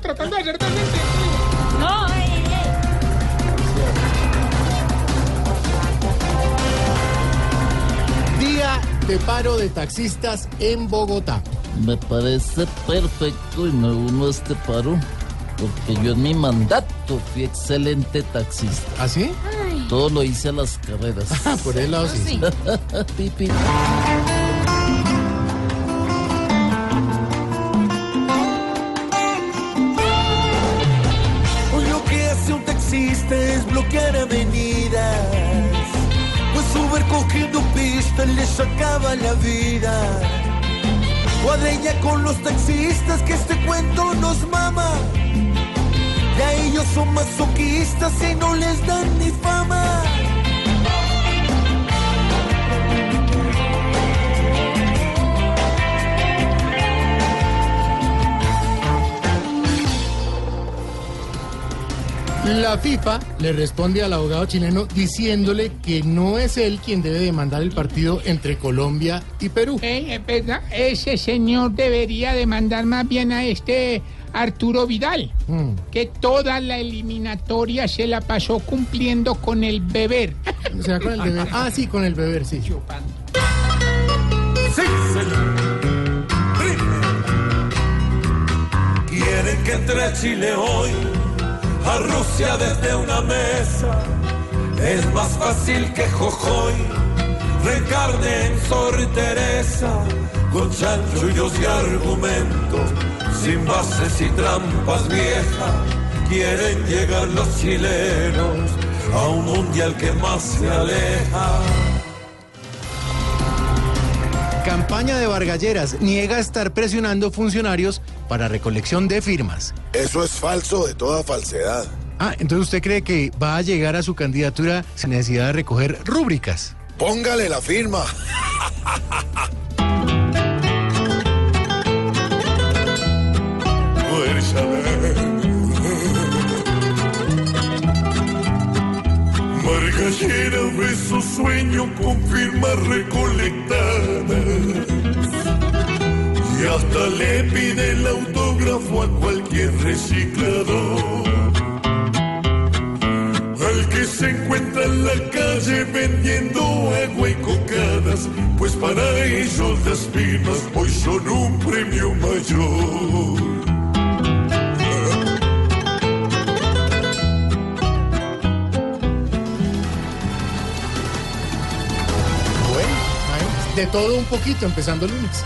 Tratando de hacer tan No, eh, eh. Día de paro de taxistas en Bogotá. Me parece perfecto y me uno a este paro porque yo en mi mandato fui excelente taxista. ¿Así? Todo lo hice a las carreras. Ah, por el lado sí. Pipi. Cogiendo pista le sacaba la vida. Cuadreña con los taxistas que este cuento nos mama. Ya ellos son masoquistas y no les dan ni fama. La FIFA le responde al abogado chileno diciéndole que no es él quien debe demandar el partido entre Colombia y Perú. Eh, es verdad, ese señor debería demandar más bien a este Arturo Vidal, Mm. que toda la eliminatoria se la pasó cumpliendo con el beber. O sea, con el beber. Ah, sí, con el beber, sí. Chupando. Sí, señor. Quieren que entre a Chile hoy, a Rusia desde una mesa. Es más fácil que Jojoy reencarne en Sor Teresa, con chanchullos y argumentos, sin bases y trampas viejas. Quieren llegar los chilenos a un mundial que más se aleja. Campaña de Vargalleras niega estar presionando funcionarios para recolección de firmas. Eso es falso de toda falsedad. Ah, entonces usted cree que va a llegar a su candidatura sin necesidad de recoger rúbricas. Póngale la firma. Ve su sueño con firmas recolectadas y hasta le pide el autógrafo a cualquier reciclador. Al que se encuentra en la calle vendiendo agua y cocadas, pues para ellos las firmas hoy son un premio mayor. De todo un poquito, empezando el lunes.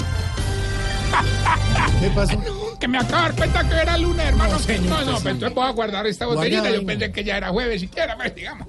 ¿Qué pasó? Que me acabo de dar cuenta que era lunes, hermano. No, señor, no, no, pues, pero entonces voy a guardar esta botellita. Yo pensé que ya era jueves siquiera, pues, digamos.